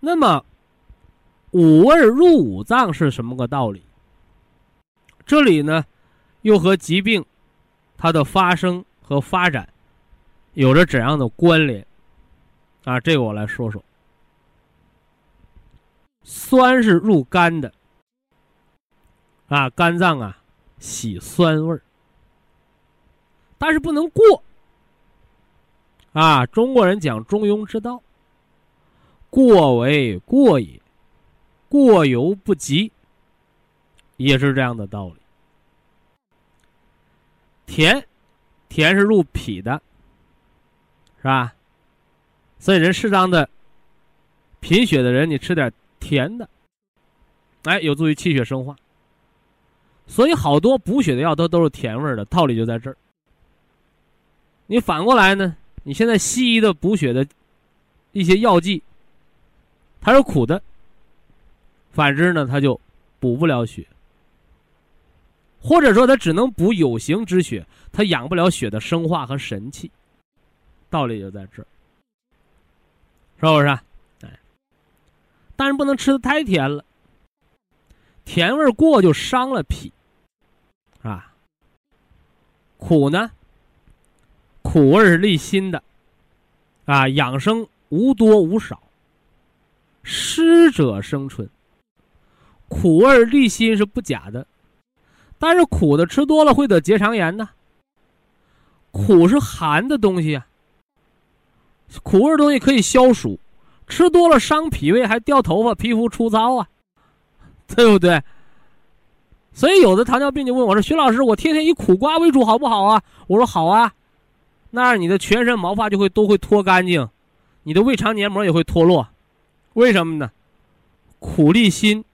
那么，五味入五脏是什么个道理？这里呢，又和疾病它的发生和发展有着怎样的关联？啊，这个我来说说。酸是入肝的，啊，肝脏啊喜酸味儿，但是不能过。啊，中国人讲中庸之道，过为过也，过犹不及，也是这样的道理。甜，甜是入脾的，是吧？所以，人适当的贫血的人，你吃点甜的，哎，有助于气血生化。所以，好多补血的药都都是甜味的，道理就在这儿。你反过来呢？你现在西医的补血的一些药剂，它是苦的，反之呢，它就补不了血，或者说它只能补有形之血，它养不了血的生化和神气。道理就在这儿。是不是？哎，但是不能吃的太甜了，甜味过就伤了脾，啊。苦呢，苦味是利心的，啊，养生无多无少，湿者生春。苦味利心是不假的，但是苦的吃多了会得结肠炎呢。苦是寒的东西啊。苦味东西可以消暑，吃多了伤脾胃，还掉头发、皮肤粗糙啊，对不对？所以有的糖尿病就问我说：“徐老师，我天天以苦瓜为主，好不好啊？”我说：“好啊，那样你的全身毛发就会都会脱干净，你的胃肠黏膜也会脱落。为什么呢？苦力心，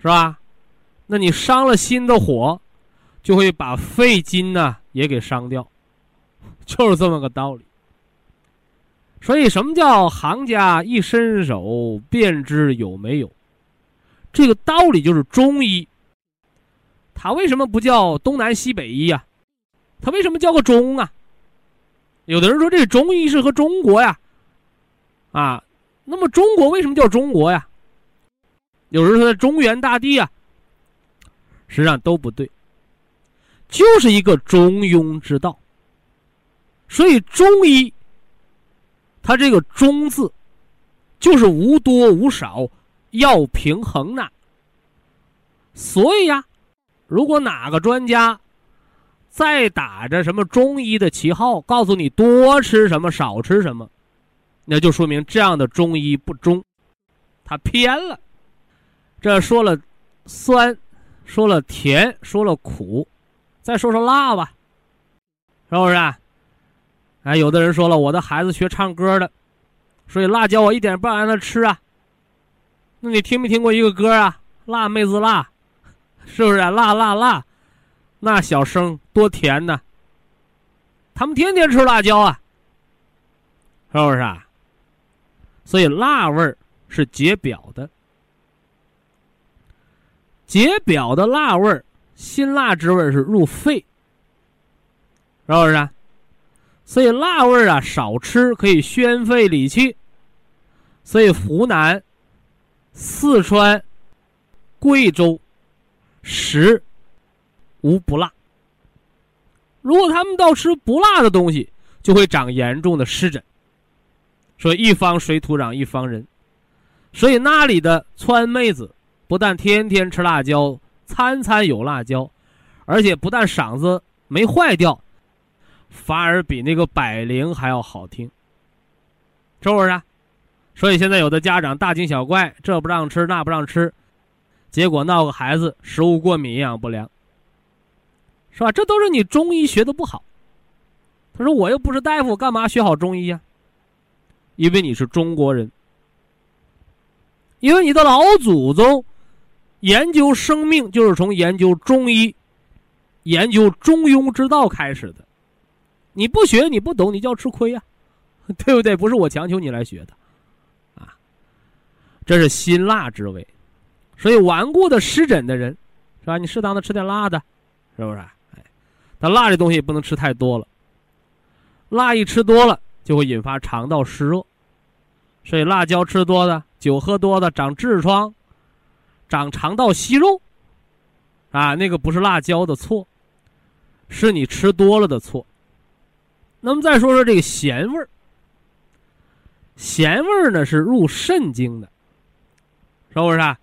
是吧？那你伤了心的火，就会把肺经呢也给伤掉，就是这么个道理。”所以，什么叫行家一伸手便知有没有？这个道理就是中医。它为什么不叫东南西北医呀？它为什么叫个中啊？有的人说这中医是和中国呀，啊，那么中国为什么叫中国呀？有人说中原大地啊，实际上都不对，就是一个中庸之道。所以中医。它这个“中”字，就是无多无少，要平衡呐。所以呀，如果哪个专家再打着什么中医的旗号，告诉你多吃什么少吃什么，那就说明这样的中医不中，他偏了。这说了酸，说了甜，说了苦，再说说辣吧，是不是啊？哎，有的人说了，我的孩子学唱歌的，所以辣椒我一点不让他吃啊。那你听没听过一个歌啊？辣妹子辣，是不是？啊辣辣辣，那小声多甜呢。他们天天吃辣椒啊，是不是啊？所以辣味儿是解表的，解表的辣味儿，辛辣之味是入肺，是不是？所以辣味儿啊少吃可以宣肺理气，所以湖南、四川、贵州食无不辣。如果他们倒吃不辣的东西，就会长严重的湿疹。说一方水土养一方人，所以那里的川妹子不但天天吃辣椒，餐餐有辣椒，而且不但嗓子没坏掉，反而比那个百灵还要好听，是不是？所以现在有的家长大惊小怪，这不让吃那不让吃，结果闹个孩子食物过敏、营养不良，是吧？这都是你中医学的不好。他说：“我又不是大夫，干嘛学好中医呀？因为你是中国人，因为你的老祖宗研究生命就是从研究中医、研究中庸之道开始的。你不学，你不懂，你就要吃亏呀，对不对？不是我强求你来学的，啊，这是辛辣之味。所以顽固的湿疹的人，是吧？你适当的吃点辣的，是不是？哎，但辣这东西不能吃太多了。”辣一吃多了就会引发肠道湿热，所以辣椒吃多的、酒喝多的长痔疮、长肠道息肉，啊，那个不是辣椒的错，是你吃多了的错。那么再说说这个咸味儿，咸味儿呢是入肾经的，是不是？啊？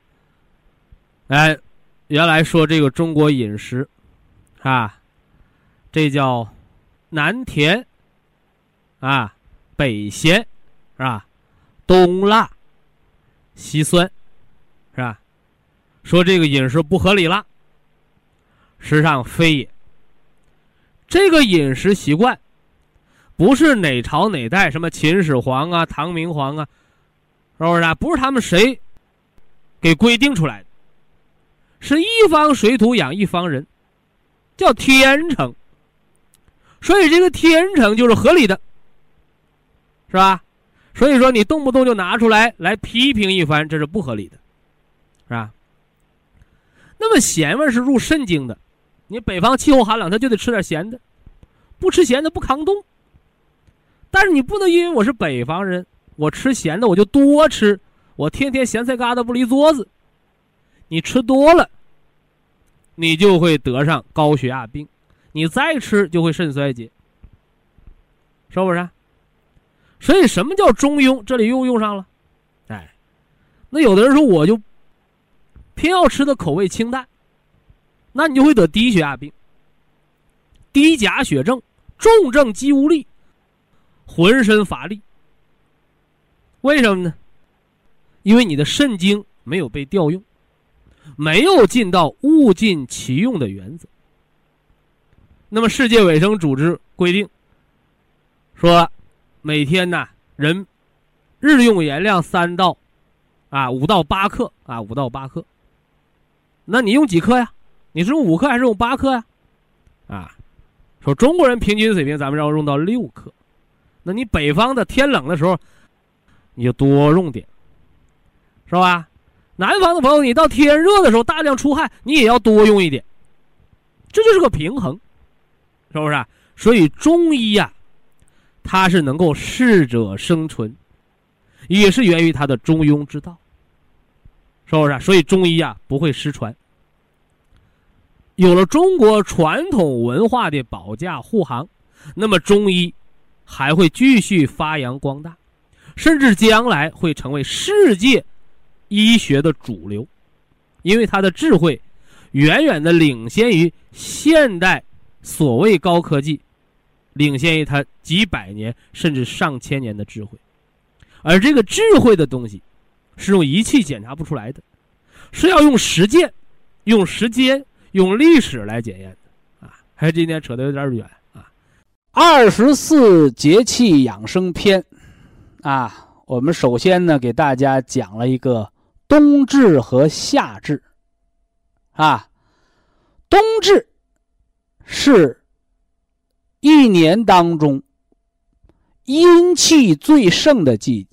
哎，原来说这个中国饮食，啊，这叫南甜。啊，北咸，是吧？东辣，西酸，是吧？说这个饮食不合理了，实际上非也。这个饮食习惯，不是哪朝哪代什么秦始皇啊、唐明皇啊，是不是啊？不是他们谁给规定出来的，是一方水土养一方人，叫天成。所以这个天成就是合理的。是吧？所以说你动不动就拿出来来批评一番，这是不合理的，是吧？那么咸味是入肾经的，你北方气候寒冷，他就得吃点咸的，不吃咸的不抗冻。但是你不能因为我是北方人，我吃咸的我就多吃，我天天咸菜疙瘩不离桌子，你吃多了，你就会得上高血压病，你再吃就会肾衰竭，是不是？所以，什么叫中庸？这里又用上了，哎，那有的人说，我就偏要吃的口味清淡，那你就会得低血压病、低钾血症、重症肌无力、浑身乏力。为什么呢？因为你的肾精没有被调用，没有尽到物尽其用的原则。那么，世界卫生组织规定说。每天呢，人日用盐量三到啊五到八克啊五到八克。那你用几克呀？你是用五克还是用八克呀？啊，说中国人平均水平，咱们要用到六克。那你北方的天冷的时候，你就多用点，是吧？南方的朋友，你到天热的时候大量出汗，你也要多用一点。这就是个平衡，是不是？所以中医呀。它是能够适者生存，也是源于它的中庸之道，是不是？所以中医啊不会失传。有了中国传统文化的保驾护航，那么中医还会继续发扬光大，甚至将来会成为世界医学的主流，因为它的智慧远远的领先于现代所谓高科技。领先于他几百年甚至上千年的智慧，而这个智慧的东西，是用仪器检查不出来的，是要用实践、用时间、用历史来检验的啊！还今天扯得有点远啊。二十四节气养生篇啊，我们首先呢给大家讲了一个冬至和夏至啊，冬至是。一年当中，阴气最盛的季，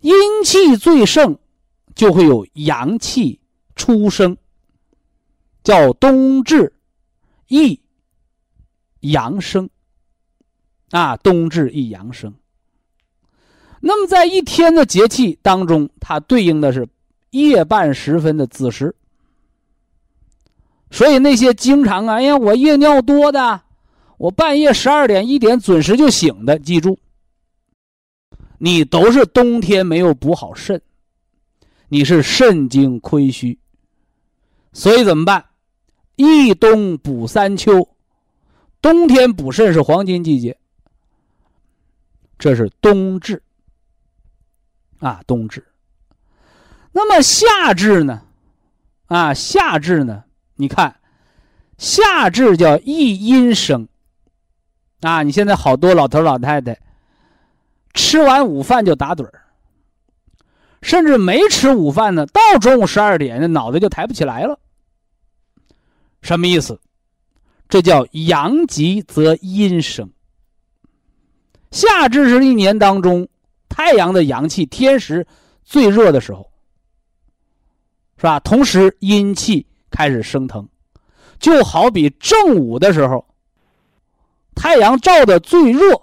阴气最盛，就会有阳气出生，叫冬至，一阳生。啊，冬至一阳生。那么在一天的节气当中，它对应的是夜半时分的子时。所以那些经常啊，哎呀，我夜尿多的，我半夜十二点一点准时就醒的，记住，你都是冬天没有补好肾，你是肾精亏虚，所以怎么办？一冬补三秋，冬天补肾是黄金季节，这是冬至啊，冬至。那么夏至呢？啊，夏至呢？你看，夏至叫一阴生。啊，你现在好多老头老太太，吃完午饭就打盹儿，甚至没吃午饭呢，到中午十二点，那脑袋就抬不起来了。什么意思？这叫阳极则阴生。夏至是一年当中太阳的阳气、天时最热的时候，是吧？同时阴气开始升腾，就好比正午的时候。太阳照的最热，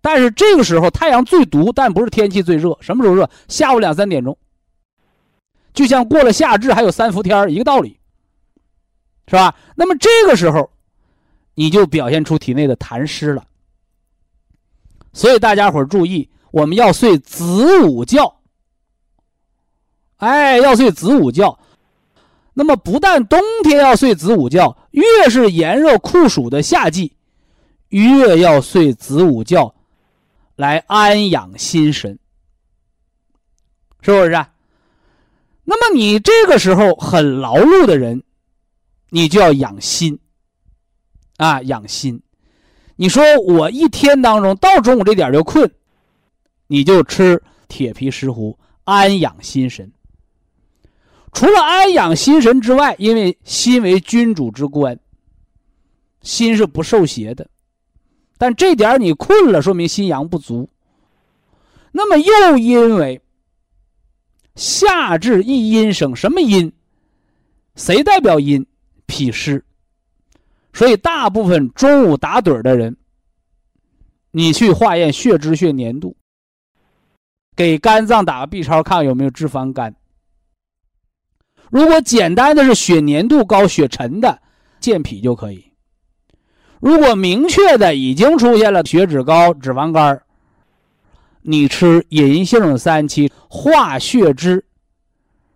但是这个时候太阳最毒，但不是天气最热。什么时候热？下午两三点钟。就像过了夏至还有三伏天一个道理，是吧？那么这个时候，你就表现出体内的痰湿了。所以大家伙注意，我们要睡子午觉。哎，要睡子午觉。那么不但冬天要睡子午觉，越是炎热酷暑的夏季。越要睡子午觉，来安养心神，是不是？那么你这个时候很劳碌的人，你就要养心啊，养心。你说我一天当中到中午这点就困，你就吃铁皮石斛安养心神。除了安养心神之外，因为心为君主之官，心是不受邪的。但这点你困了，说明心阳不足。那么又因为夏至一阴生，什么阴？谁代表阴？脾湿。所以大部分中午打盹的人，你去化验血脂、血粘度，给肝脏打个 B 超，看看有没有脂肪肝。如果简单的是血粘度高、血沉的，健脾就可以。如果明确的已经出现了血脂高、脂肪肝你吃银杏三七化血脂，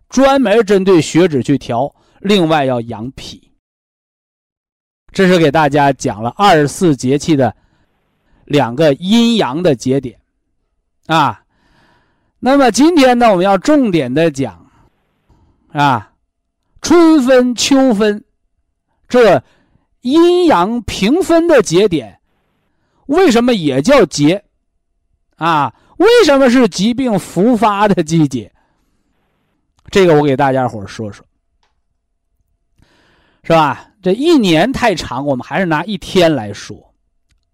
专门针对血脂去调。另外要养脾。这是给大家讲了二十四节气的两个阴阳的节点啊。那么今天呢，我们要重点的讲啊，春分、秋分这。阴阳平分的节点，为什么也叫节？啊，为什么是疾病复发的季节？这个我给大家伙说说，是吧？这一年太长，我们还是拿一天来说，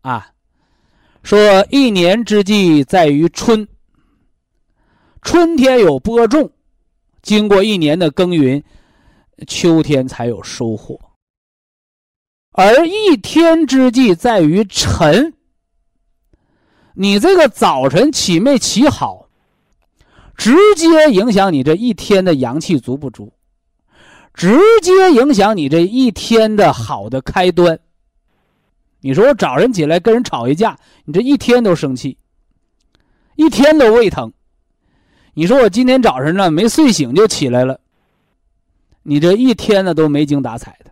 啊，说一年之计在于春，春天有播种，经过一年的耕耘，秋天才有收获。而一天之计在于晨。你这个早晨起没起好，直接影响你这一天的阳气足不足，直接影响你这一天的好的开端。你说我早晨起来跟人吵一架，你这一天都生气，一天都胃疼。你说我今天早晨呢没睡醒就起来了，你这一天呢都没精打采的。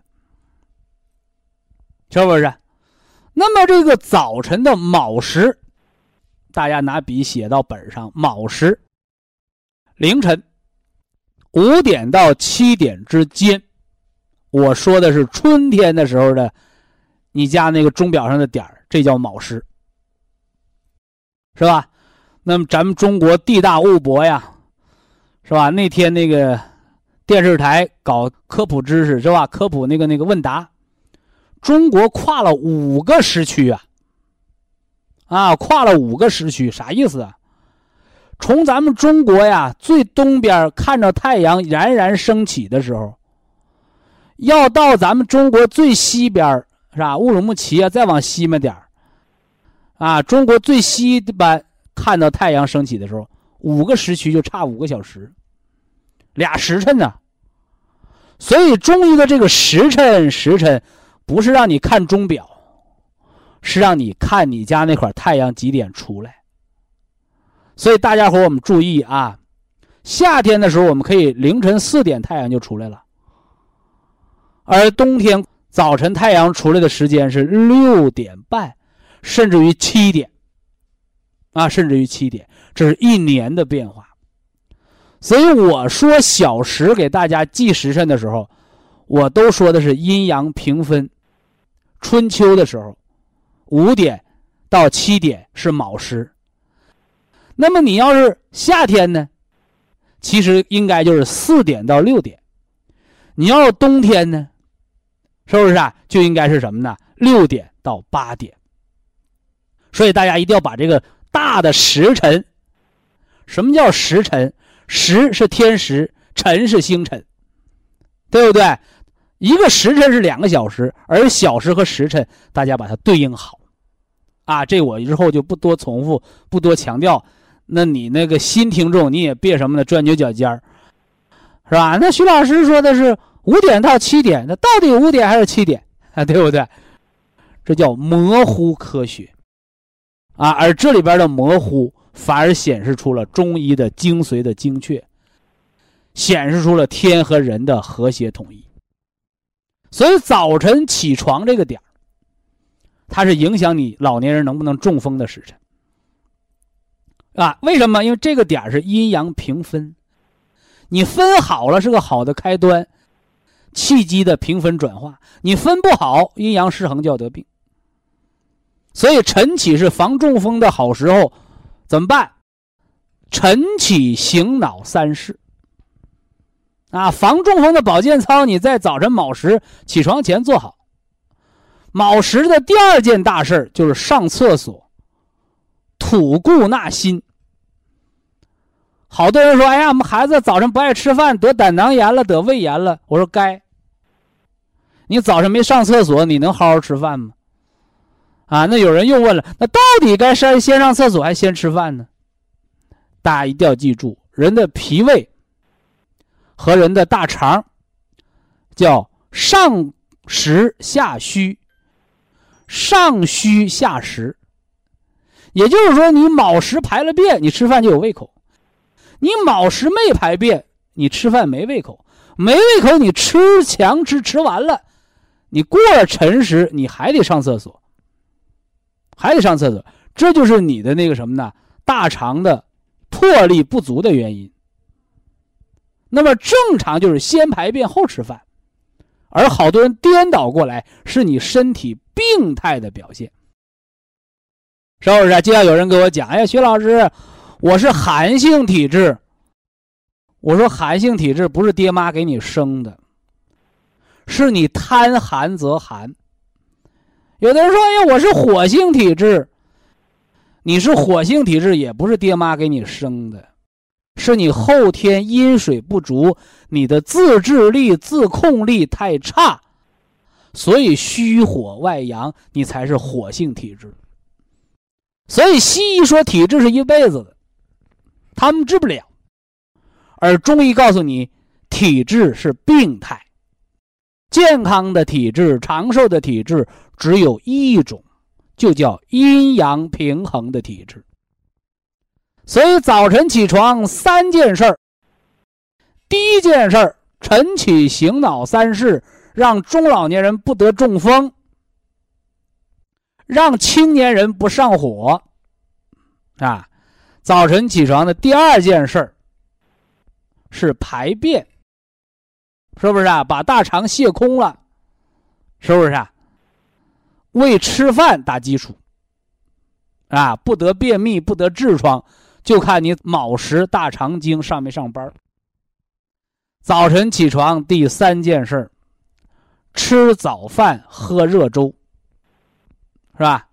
是不是？那么这个早晨的卯时，大家拿笔写到本上。卯时，凌晨五点到七点之间，我说的是春天的时候的，你家那个钟表上的点这叫卯时，是吧？那么咱们中国地大物博呀，是吧？那天那个电视台搞科普知识是吧？科普那个那个问答。中国跨了五个时区啊，啊，跨了五个时区，啥意思啊？从咱们中国呀最东边看着太阳冉冉升起的时候，要到咱们中国最西边是吧？乌鲁木齐啊，再往西面点啊，中国最西边看到太阳升起的时候，五个时区就差五个小时，俩时辰呢。所以中医的这个时辰，时辰。不是让你看钟表，是让你看你家那块太阳几点出来。所以大家伙我们注意啊，夏天的时候我们可以凌晨四点太阳就出来了，而冬天早晨太阳出来的时间是六点半，甚至于七点。啊，甚至于七点，这是一年的变化。所以我说小时给大家记时辰的时候，我都说的是阴阳平分。春秋的时候，五点到七点是卯时。那么你要是夏天呢，其实应该就是四点到六点。你要是冬天呢，是不是啊？就应该是什么呢？六点到八点。所以大家一定要把这个。大的时辰，什么叫时辰？时是天时，辰是星辰，对不对？一个时辰是两个小时，而小时和时辰，大家把它对应好，啊，这我日后就不多重复，不多强调。那你那个新听众，你也别什么的钻牛角尖儿，是吧？那徐老师说的是五点到七点，那到底五点还是七点啊？对不对？这叫模糊科学。啊，而这里边的模糊反而显示出了中医的精髓的精确，显示出了天和人的和谐统一。所以早晨起床这个点它是影响你老年人能不能中风的时辰。啊，为什么？因为这个点是阴阳平分，你分好了是个好的开端，气机的平分转化；你分不好，阴阳失衡就要得病。所以晨起是防中风的好时候，怎么办？晨起醒脑三式。啊，防中风的保健操，你在早晨卯时起床前做好。卯时的第二件大事就是上厕所，吐故纳新。好多人说：“哎呀，我们孩子早晨不爱吃饭，得胆囊炎了，得胃炎了。”我说：“该。你早晨没上厕所，你能好好吃饭吗？”啊，那有人又问了，那到底该先先上厕所还是先吃饭呢？大家一定要记住，人的脾胃和人的大肠叫上实下虚，上虚下实。也就是说，你卯时排了便，你吃饭就有胃口；你卯时没排便，你吃饭没胃口。没胃口，你吃强吃吃完了，你过了辰时，你还得上厕所。还得上厕所，这就是你的那个什么呢？大肠的魄力不足的原因。那么正常就是先排便后吃饭，而好多人颠倒过来，是你身体病态的表现。是不是？就像有人给我讲：“哎呀，徐老师，我是寒性体质。”我说：“寒性体质不是爹妈给你生的，是你贪寒则寒。”有的人说：“哎呀，我是火性体质。”你是火性体质，也不是爹妈给你生的，是你后天阴水不足，你的自制力、自控力太差，所以虚火外阳，你才是火性体质。所以西医说体质是一辈子的，他们治不了，而中医告诉你，体质是病态，健康的体质、长寿的体质。只有一种，就叫阴阳平衡的体质。所以早晨起床三件事儿，第一件事儿，晨起醒脑三式，让中老年人不得中风，让青年人不上火。啊，早晨起床的第二件事儿是排便，是不是啊？把大肠泄空了，是不是啊？为吃饭打基础，啊，不得便秘，不得痔疮，就看你卯时大肠经上没上班。早晨起床第三件事吃早饭喝热粥，是吧？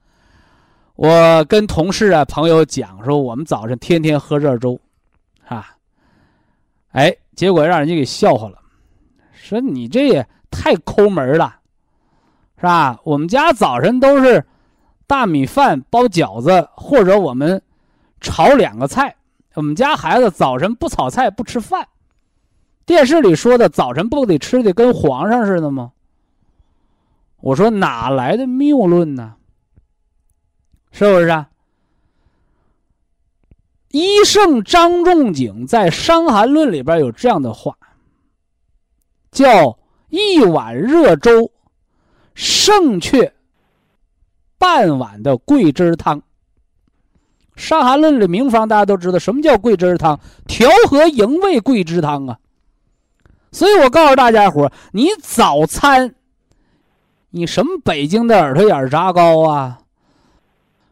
我跟同事啊朋友讲说，我们早晨天天喝热粥，啊，哎，结果让人家给笑话了，说你这也太抠门了。是吧？我们家早晨都是大米饭包饺子，或者我们炒两个菜。我们家孩子早晨不炒菜不吃饭。电视里说的早晨不得吃的跟皇上似的吗？我说哪来的谬论呢？是不是？啊？医圣张仲景在《伤寒论》里边有这样的话，叫一碗热粥胜却半碗的桂枝汤。《伤寒论》里名方大家都知道，什么叫桂枝汤？调和营卫桂枝汤啊。所以我告诉大家伙你早餐，你什么北京的耳朵眼炸糕啊？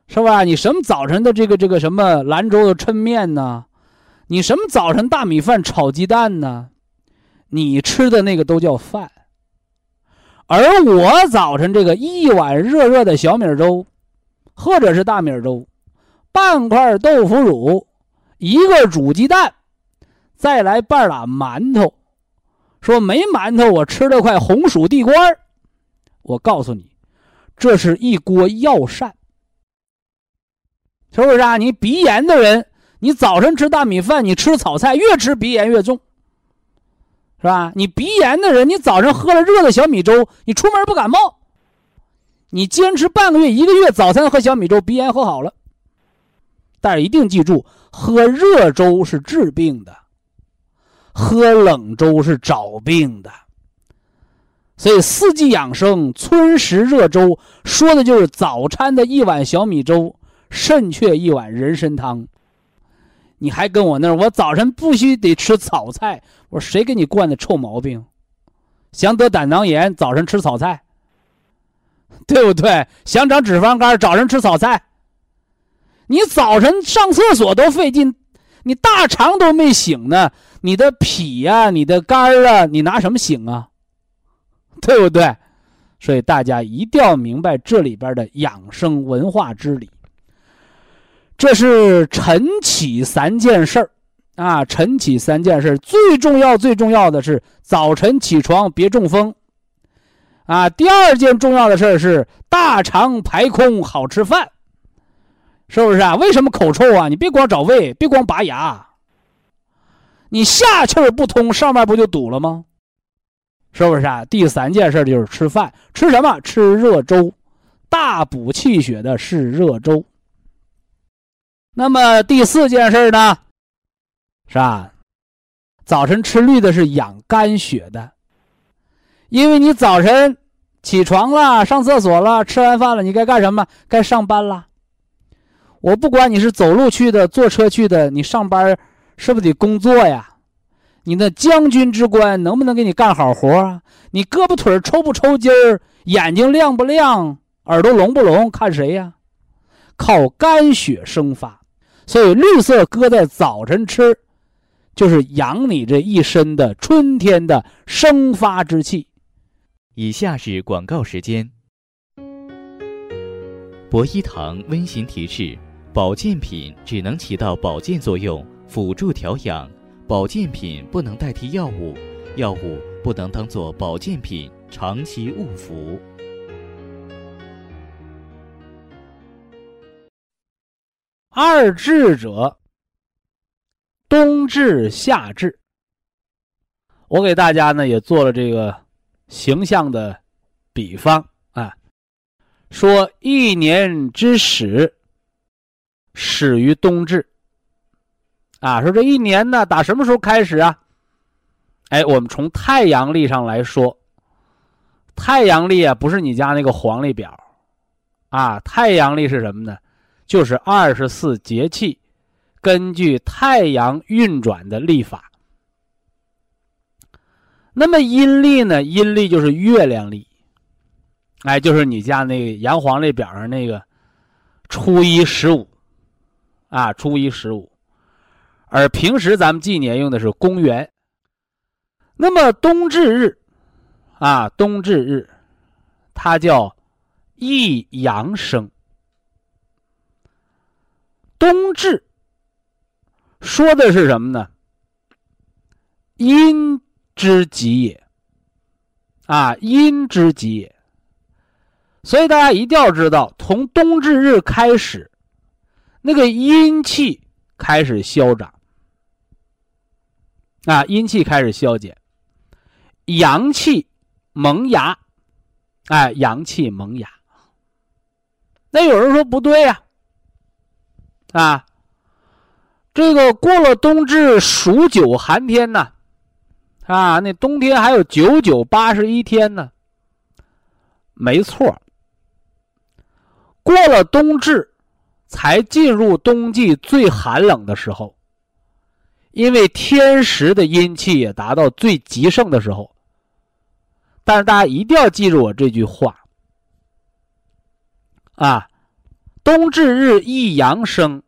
是吧？你什么早晨的这个这个什么兰州的抻面呢？你什么早晨大米饭炒鸡蛋呢？你吃的那个都叫饭，而我早晨这个一碗热热的小米粥，或者是大米粥，半块豆腐乳，一个煮鸡蛋，再来半拉馒头，说没馒头我吃了块红薯地瓜我告诉你，这是一锅药膳。是不是啊？你鼻炎的人，你早晨吃大米饭，你吃炒菜，越吃鼻炎越重，是吧？你鼻炎的人，你早上喝了热的小米粥，你出门不感冒。你坚持半个月、一个月，早餐喝小米粥，鼻炎喝好了。但是一定记住，喝热粥是治病的，喝冷粥是找病的。所以四季养生、春食热粥，说的就是早餐的一碗小米粥。肾却一碗人参汤，你还跟我那？我早晨不须得吃炒菜。我说谁给你惯的臭毛病？想得胆囊炎，早晨吃炒菜，对不对？想长脂肪肝，早晨吃炒菜。你早晨上厕所都费劲，你大肠都没醒呢，你的脾呀，你的肝啊，你拿什么醒啊？对不对？所以大家一定要明白这里边的养生文化之理。这是晨起三件事儿，啊，晨起三件事最重要最重要的是早晨起床别中风，啊，第二件重要的事是大肠排空好吃饭，是不是啊？为什么口臭啊？你别光找胃，别光拔牙，你下气儿不通，上面不就堵了吗？是不是啊？第三件事就是吃饭，吃什么？吃热粥，大补气血的是热粥。那么第四件事呢，是吧？早晨吃绿的是养肝血的，因为你早晨起床了，上厕所了，吃完饭了，你该干什么？该上班了。我不管你是走路去的，坐车去的，你上班是不是得工作呀？你那将军之官能不能给你干好活啊？你胳膊腿抽不抽筋儿？眼睛亮不亮？耳朵聋不聋？看谁呀？靠肝血生发。所以，绿色搁在早晨吃，就是养你这一身的春天的生发之气。以下是广告时间。博一堂温馨提示：保健品只能起到保健作用，辅助调养；保健品不能代替药物，药物不能当做保健品长期误服。二智者，冬至夏至。我给大家呢也做了这个形象的比方啊，说一年之始始于冬至啊，说这一年呢打什么时候开始啊？哎，我们从太阳历上来说，太阳历啊不是你家那个黄历表啊，太阳历是什么呢？就是二十四节气，根据太阳运转的历法。那么阴历呢？阴历就是月亮历，哎，就是你家那个阳黄历表上那个初一十五，啊，初一十五。而平时咱们纪年用的是公元。那么冬至日，啊，冬至日，它叫一阳生。冬至说的是什么呢？阴之极也，啊，阴之极也。所以大家一定要知道，从冬至日开始，那个阴气开始消长，啊，阴气开始消减，阳气萌芽，哎，阳气萌芽。那有人说不对呀。啊，这个过了冬至数九寒天呢，啊，那冬天还有九九八十一天呢。没错，过了冬至，才进入冬季最寒冷的时候。因为天时的阴气也达到最极盛的时候。但是大家一定要记住我这句话啊：冬至日一阳生。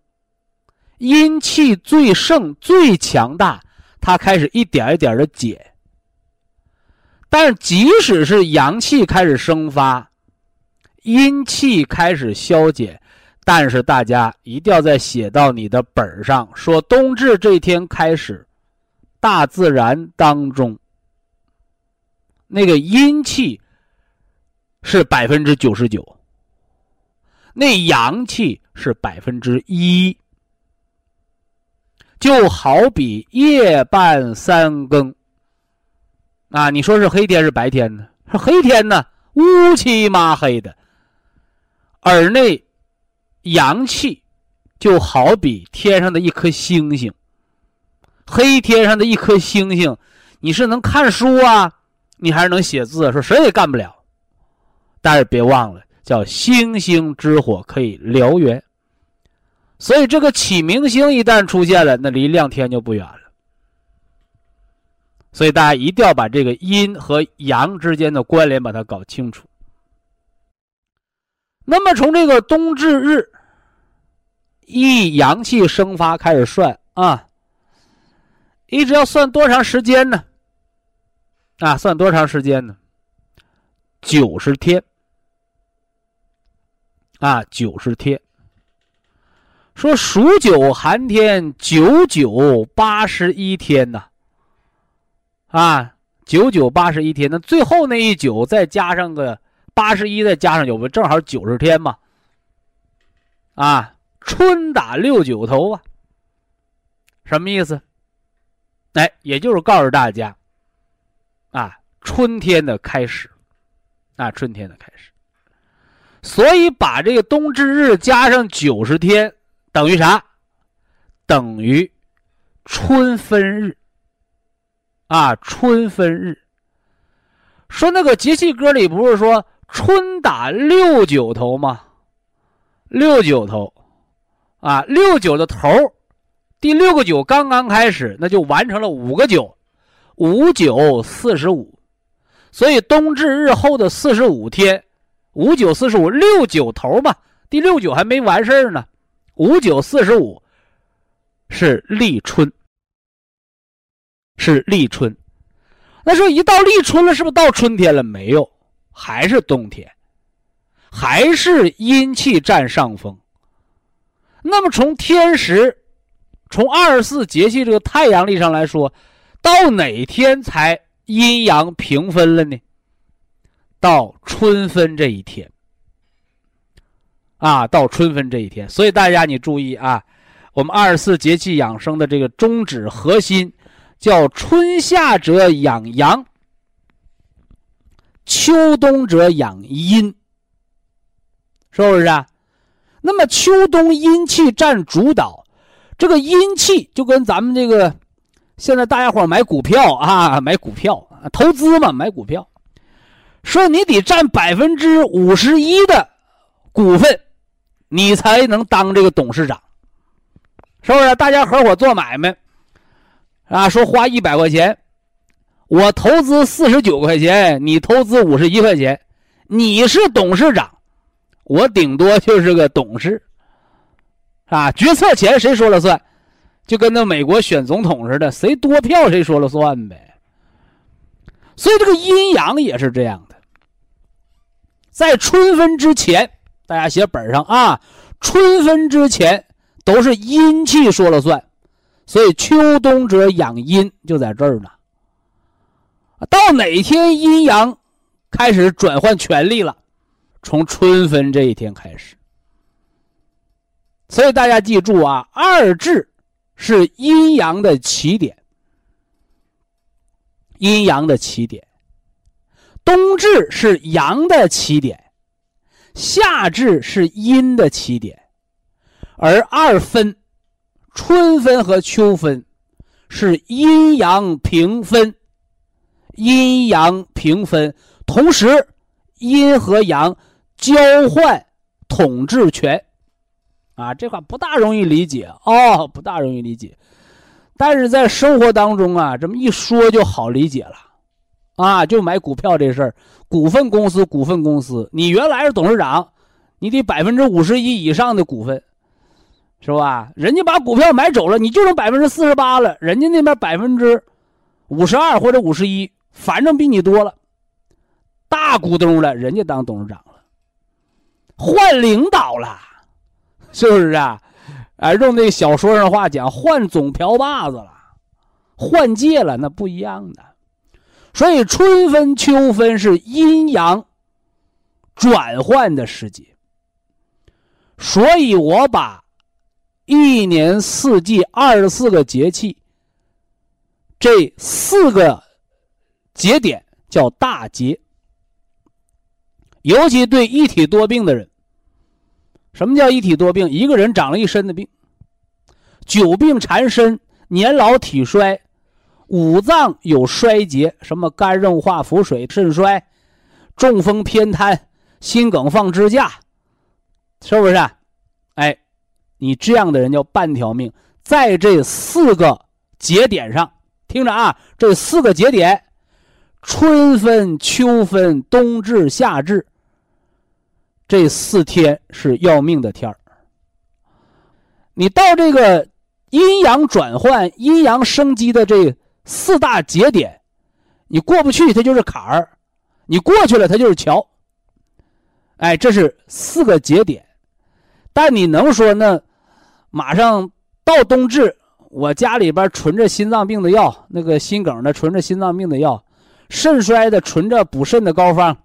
阴气最盛、最强大，它开始一点一点的减。但即使是阳气开始生发，阴气开始消减，但是大家一定要再写到你的本上，说冬至这天开始，大自然当中那个阴气是百分之九十九，那阳气是百分之一。就好比夜半三更，啊，你说是黑天是白天呢？是黑天呢，乌漆嘛黑的。而那阳气，就好比天上的一颗星星。黑天上的一颗星星，你是能看书啊，你还是能写字？说谁也干不了。但是别忘了，叫星星之火可以燎原。所以，这个启明星一旦出现了，那离亮天就不远了。所以，大家一定要把这个阴和阳之间的关联把它搞清楚。那么，从这个冬至日一阳气生发开始算啊，一直要算多长时间呢？啊，算多长时间呢？九十天啊，九十天。说数九寒天，九九八十一天呐，啊，九九八十一天，那最后那一九再加上个八十一，再加上九，不正好九十天嘛？啊，春打六九头啊，什么意思？哎，也就是告诉大家，啊，春天的开始，啊，春天的开始，所以把这个冬至日加上九十天。等于啥？等于春分日啊！春分日。说那个节气歌里不是说春打六九头吗？六九头啊，六九的头，第六个九刚刚开始，那就完成了五个九，五九四十五。所以冬至日后的四十五天，五九四十五，六九头嘛，第六九还没完事儿呢。五九四十五，是立春，是立春。那说一到立春了，是不是到春天了？没有，还是冬天，还是阴气占上风。那么从天时，从二十四节气这个太阳历上来说，到哪天才阴阳平分了呢？到春分这一天。啊，到春分这一天，所以大家你注意啊，我们二十四节气养生的这个宗旨核心，叫春夏者养阳，秋冬者养阴，是不是啊？那么秋冬阴气占主导，这个阴气就跟咱们这个现在大家伙买股票啊，买股票投资嘛，买股票，说你得占百分之五十一的股份。你才能当这个董事长，是不是？大家合伙做买卖，啊，说花一百块钱，我投资四十九块钱，你投资五十一块钱，你是董事长，我顶多就是个董事，啊，决策权谁说了算？就跟那美国选总统似的，谁多票谁说了算呗。所以这个阴阳也是这样的，在春分之前。大家写本上啊，春分之前都是阴气说了算，所以秋冬者养阴就在这儿呢。到哪天阴阳开始转换权力了？从春分这一天开始。所以大家记住啊，二至是阴阳的起点，阴阳的起点；冬至是阳的起点。夏至是阴的起点，而二分，春分和秋分是阴阳平分，阴阳平分，同时阴和阳交换统治权。啊，这话不大容易理解哦，不大容易理解。但是在生活当中啊，这么一说就好理解了。啊，就买股票这事儿，股份公司，股份公司，你原来是董事长，你得百分之五十一以上的股份。是吧？人家把股票买走了，你就剩百分之四十八了。人家那边百分之五十二或者五十一，反正比你多了。大股东了，人家当董事长了，换领导了，是不是啊？啊，用那小说上话讲，换总瓢把子了，换届了，那不一样的。所以春分秋分是阴阳转换的时节。所以我把。一年四季二十四个节气，这四个节点叫大节。尤其对一体多病的人，什么叫一体多病？一个人长了一身的病，久病缠身，年老体衰，五脏有衰竭，什么肝硬化、腹水、肾衰、中风、偏瘫、心梗、放支架，是不是？哎。你这样的人叫半条命，在这四个节点上，听着啊，这四个节点，春分、秋分、冬至、夏至，这四天是要命的天儿。你到这个阴阳转换、阴阳生机的这四大节点，你过不去，它就是坎儿；你过去了，它就是桥。哎，这是四个节点。但你能说那马上到冬至，我家里边存着心脏病的药，那个心梗的存着心脏病的药，肾衰的存着补肾的膏方，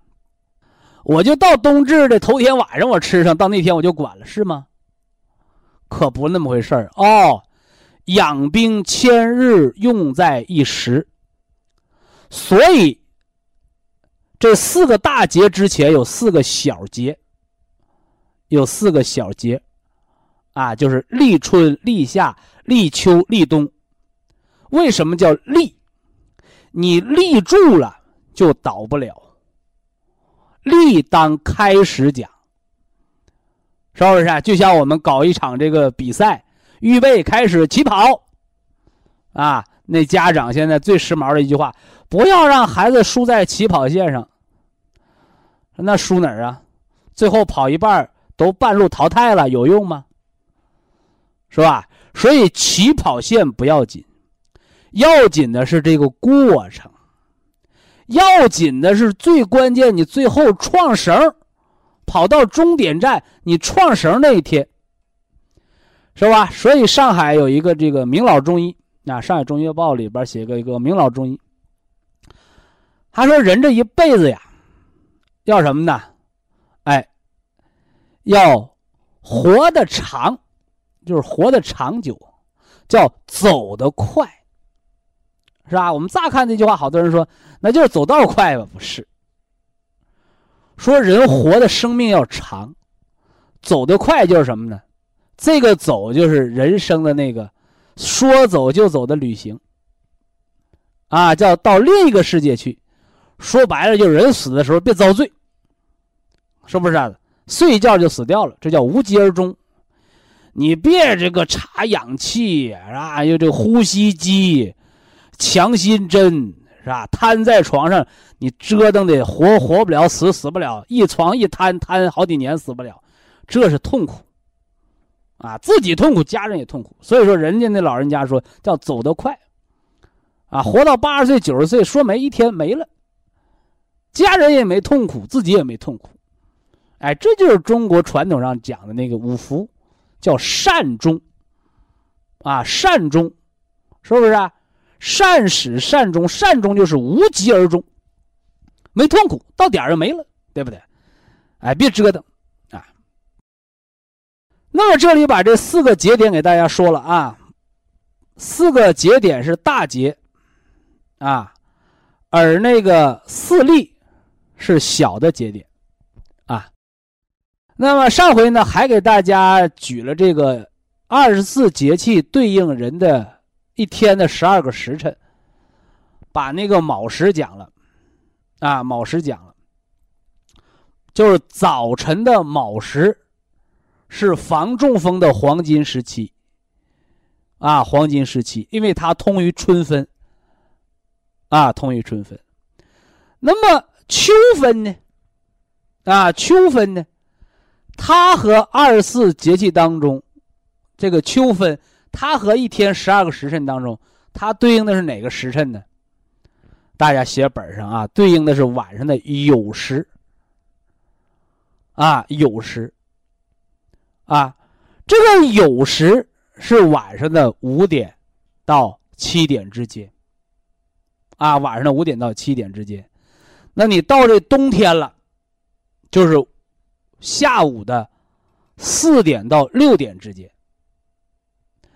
我就到冬至的头天晚上我吃上，到那天我就管了，是吗？可不那么回事儿哦，养兵千日，用在一时。所以这四个大节之前有四个小节。有四个小节，啊，就是立春、立夏、立秋、立冬。为什么叫立？你立住了就倒不了。立当开始讲，是不是？就像我们搞一场这个比赛，预备开始起跑，啊，那家长现在最时髦的一句话：不要让孩子输在起跑线上。那输哪儿啊？最后跑一半都半路淘汰了，有用吗？是吧？所以起跑线不要紧，要紧的是这个过程，要紧的是最关键，你最后创绳，跑到终点站，你创绳那一天，是吧？所以上海有一个这个名老中医啊，《上海中医报》里边写个一个名老中医，他说人这一辈子呀，要什么呢？哎。要活得长，就是活得长久，叫走得快，是吧？我们乍看这句话，好多人说那就是走道快吧？不是，说人活的生命要长，走得快就是什么呢？这个走就是人生的那个说走就走的旅行，啊，叫到另一个世界去。说白了，就是人死的时候别遭罪，是不是啊？睡觉就死掉了，这叫无疾而终。你别这个插氧气啊，又这呼吸机、强心针是吧？瘫在床上，你折腾的活活不了，死死不了，一床一瘫瘫好几年死不了，这是痛苦啊！自己痛苦，家人也痛苦。所以说，人家那老人家说叫走得快啊，活到八十岁、九十岁，说没一天没了，家人也没痛苦，自己也没痛苦。哎，这就是中国传统上讲的那个五福，叫善终。啊，善终，是不是？啊？善始善终，善终就是无疾而终，没痛苦，到点儿就没了，对不对？哎，别折腾。那么这里把这四个节点给大家说了啊，四个节点是大节，啊，而那个四例是小的节点。啊那么上回呢，还给大家举了这个二十四节气对应人的一天的十二个时辰，把那个卯时讲了，啊，卯时讲了，就是早晨的卯时，是防中风的黄金时期。啊，黄金时期，因为它通于春分。啊，通于春分。那么秋分呢？啊，秋分呢？它和二十四节气当中，这个秋分，它和一天十二个时辰当中，它对应的是哪个时辰呢？大家写本上啊，对应的是晚上的酉时。啊，酉时。啊，这个酉时是晚上的五点到七点之间。啊，晚上的五点到七点之间，那你到这冬天了，就是下午的四点到六点之间。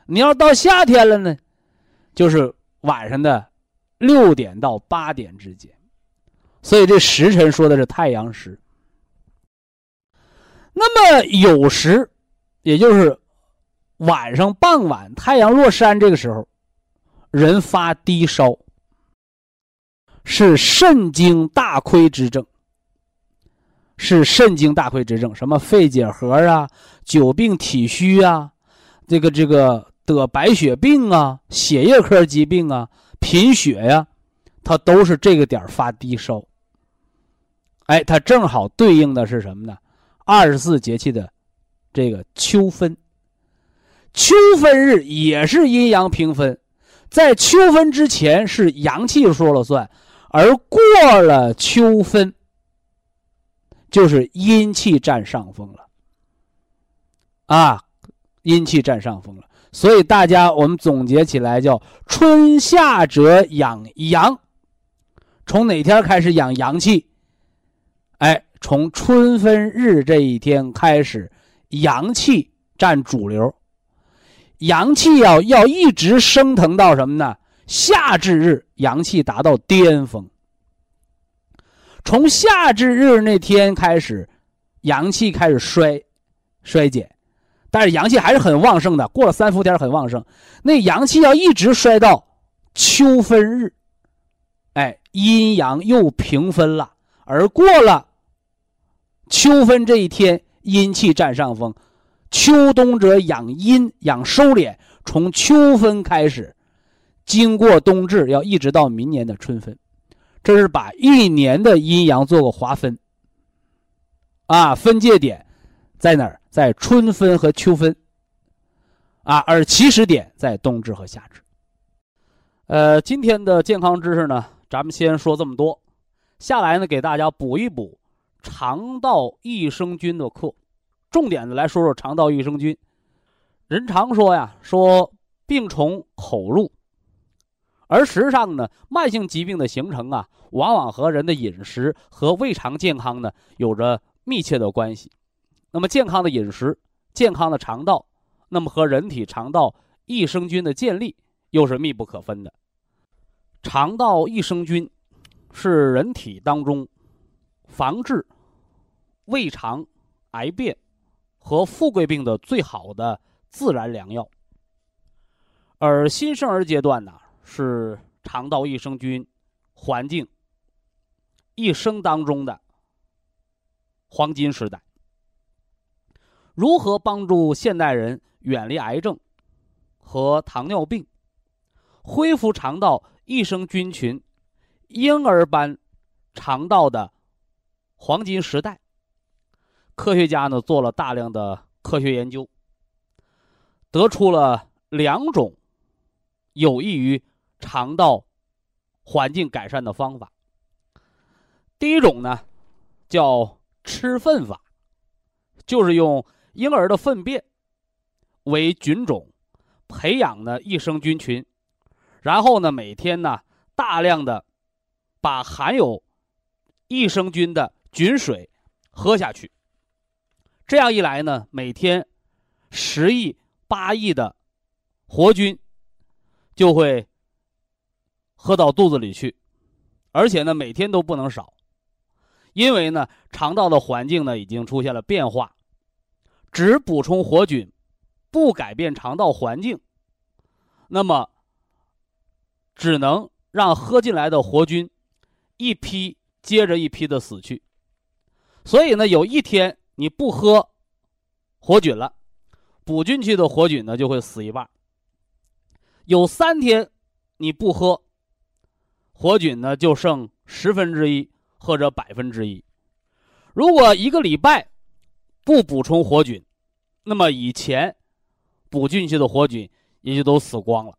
你要到夏天了呢，就是晚上的六点到八点之间。所以这时辰说的是太阳时。那么酉时，也就是晚上傍晚太阳落山这个时候，人发低烧。是肾经大亏之症，是肾经大亏之症，什么肺结核啊、久病体虚啊，这个这个得白血病啊、血液科疾病啊、贫血呀，它都是这个点发低烧。哎，它正好对应的是什么呢？二十四节气的这个秋分。秋分日也是阴阳平分，在秋分之前是阳气说了算。而过了秋分，就是阴气占上风了，啊，阴气占上风了。所以大家我们总结起来叫“春夏者养阳”，从哪天开始养阳气？哎，从春分日这一天开始，阳气占主流，阳气要要一直升腾到什么呢？夏至日，阳气达到巅峰。从夏至日那天开始，阳气开始衰衰减，但是阳气还是很旺盛的。过了三伏天很旺盛，那阳气要一直衰到秋分日，哎，阴阳又平分了。而过了秋分这一天，阴气占上风。秋冬者养阴养收敛，从秋分开始。经过冬至，要一直到明年的春分，这是把一年的阴阳做个划分。啊，分界点在哪儿？在春分和秋分。啊，而起始点在冬至和夏至。呃，今天的健康知识呢，咱们先说这么多。下来呢，给大家补一补肠道益生菌的课，重点的来说说肠道益生菌。人常说呀，说病从口入。而实际上呢，慢性疾病的形成啊，往往和人的饮食和胃肠健康呢有着密切的关系。那么，健康的饮食、健康的肠道，那么和人体肠道益生菌的建立又是密不可分的。肠道益生菌是人体当中防治胃肠癌变和富贵病的最好的自然良药。而新生儿阶段呢？是肠道益生菌环境一生当中的黄金时代。如何帮助现代人远离癌症和糖尿病，恢复肠道益生菌群婴儿般肠道的黄金时代？科学家呢做了大量的科学研究，得出了两种有益于。肠道环境改善的方法。第一种呢，叫吃粪法，就是用婴儿的粪便为菌种，培养的益生菌群，然后呢，每天呢，大量的把含有益生菌的菌水喝下去。这样一来呢，每天十亿、八亿的活菌就会。喝到肚子里去，而且呢，每天都不能少，因为呢，肠道的环境呢已经出现了变化，只补充活菌，不改变肠道环境，那么只能让喝进来的活菌一批接着一批的死去。所以呢，有一天你不喝活菌了，补进去的活菌呢就会死一半。有三天你不喝活菌呢，就剩十分之一或者百分之一。如果一个礼拜不补充活菌，那么以前补进去的活菌也就都死光了。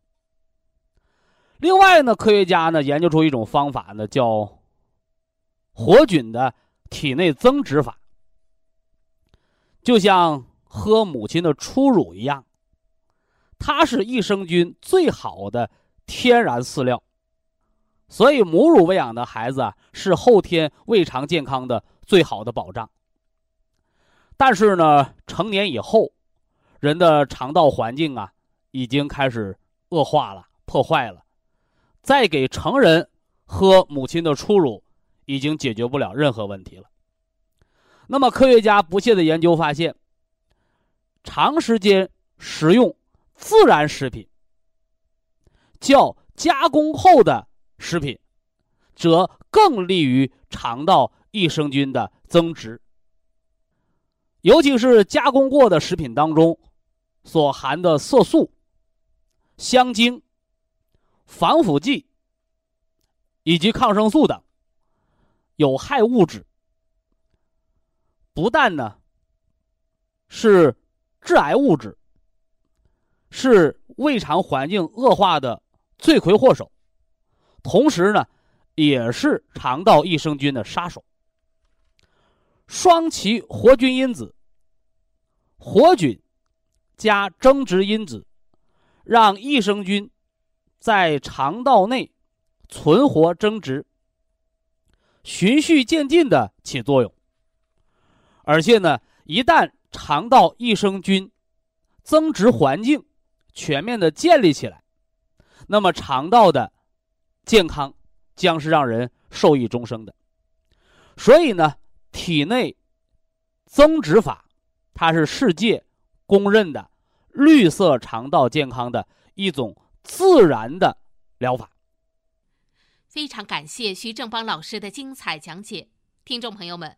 另外呢，科学家呢研究出一种方法呢，叫活菌的。体内增殖法，就像喝母亲的初乳一样，它是益生菌最好的天然饲料，所以母乳喂养的孩子啊，是后天胃肠健康的最好的保障。但是呢，成年以后，人的肠道环境啊，已经开始恶化了、破坏了，再给成人喝母亲的初乳。已经解决不了任何问题了。那么，科学家不懈的研究发现，长时间食用自然食品，较加工后的食品，则更利于肠道益生菌的增殖。尤其是加工过的食品当中，所含的色素、香精、防腐剂以及抗生素等。有害物质不但呢是致癌物质，是胃肠环境恶化的罪魁祸首，同时呢也是肠道益生菌的杀手。双歧活菌因子、活菌加增殖因子，让益生菌在肠道内存活增殖。循序渐进的起作用，而且呢，一旦肠道益生菌增殖环境全面的建立起来，那么肠道的健康将是让人受益终生的。所以呢，体内增殖法，它是世界公认的绿色肠道健康的一种自然的疗法。非常感谢徐正邦老师的精彩讲解，听众朋友们，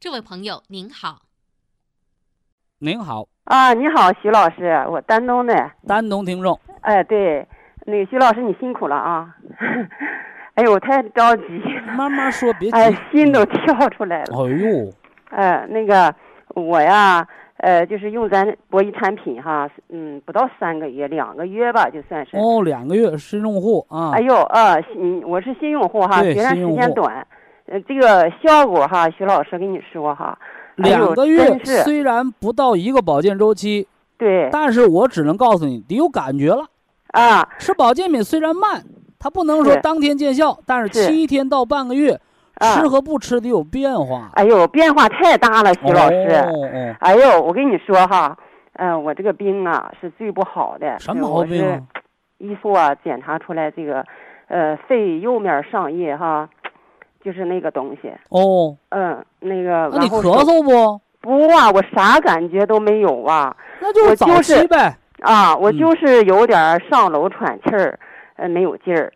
这位朋友您好，您好啊，你好，徐老师，我丹东的丹东听众。哎，对，那个徐老师你辛苦了啊！哎呦，我太着急了，慢慢说，别 急，哎，心都跳出来了。哎呦，哎，那个我呀。呃，就是用咱博弈产品哈，嗯，不到三个月，两个月吧，就算是。哦，两个月新用户啊。哎呦，呃，新我是新用户哈，虽然时间短，呃，这个效果哈，徐老师跟你说哈，两个月虽然不到一个保健周期，对，但是我只能告诉你，得有感觉了。啊，吃保健品虽然慢，它不能说当天见效，但是七天到半个月。吃和不吃得有变化。哎呦，变化太大了，徐老师。哎呦，我跟你说哈，嗯，我这个病啊是最不好的。什么毛病？一说啊，检查出来这个，呃，肺右面上叶哈，就是那个东西。哦。嗯，那个。那你咳嗽不？不啊，我啥感觉都没有啊。那就是早期呗。啊，我就是有点上楼喘气儿，呃，没有劲儿。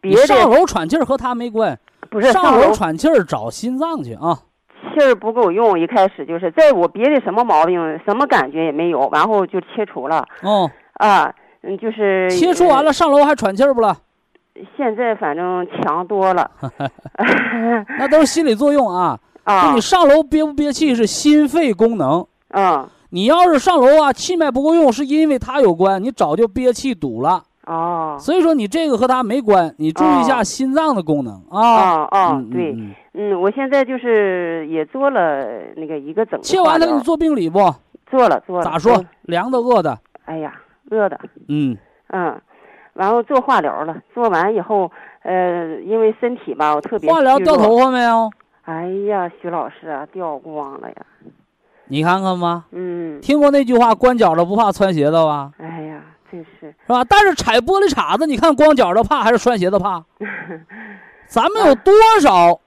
别的。上楼喘气儿和他没关。不是上楼喘气儿找心脏去啊，气儿不够用。一开始就是在我别的什么毛病什么感觉也没有，然后就切除了。哦啊，嗯，就是切除完了上楼还喘气儿不了？现在反正强多了。那都是心理作用啊。啊，你上楼憋不憋气是心肺功能。嗯，你要是上楼啊，气脉不够用，是因为它有关，你早就憋气堵了。哦，所以说你这个和它没关，你注意一下心脏的功能啊。哦哦，对，嗯，我现在就是也做了那个一个整。切完了给你做病理不？做了做了。咋说嗯？凉的、饿的？哎呀，饿的，嗯嗯，然后做化疗了，做完以后，呃，因为身体吧，我特别化疗掉头发没有？哎呀，徐老师啊，掉光了呀。你看看吧，嗯，听过那句话“光脚的不怕穿鞋的”吧？哎呀，真是，是吧？但是踩玻璃碴子，你看光脚的怕还是穿鞋的怕？咱们有多少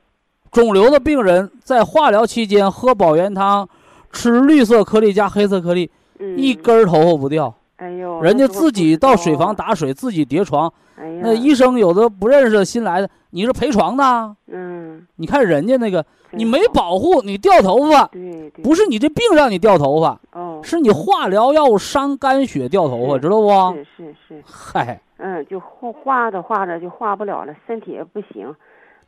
肿瘤的病人在化疗期间喝保元汤，吃绿色颗粒加黑色颗粒，嗯，一根儿头发不掉？哎呦，人家自己到水房，打水，自己叠床。哎呀，那医生有的不认识新来的，你是陪床的？嗯，你看人家那个，你没，保护，你掉头发，对对，不是你这病让你掉头发，哦，是你化疗药物伤肝血掉头发，知道不？是是是，嗨，嗯，就画画着化着就化不了了，身体也不行。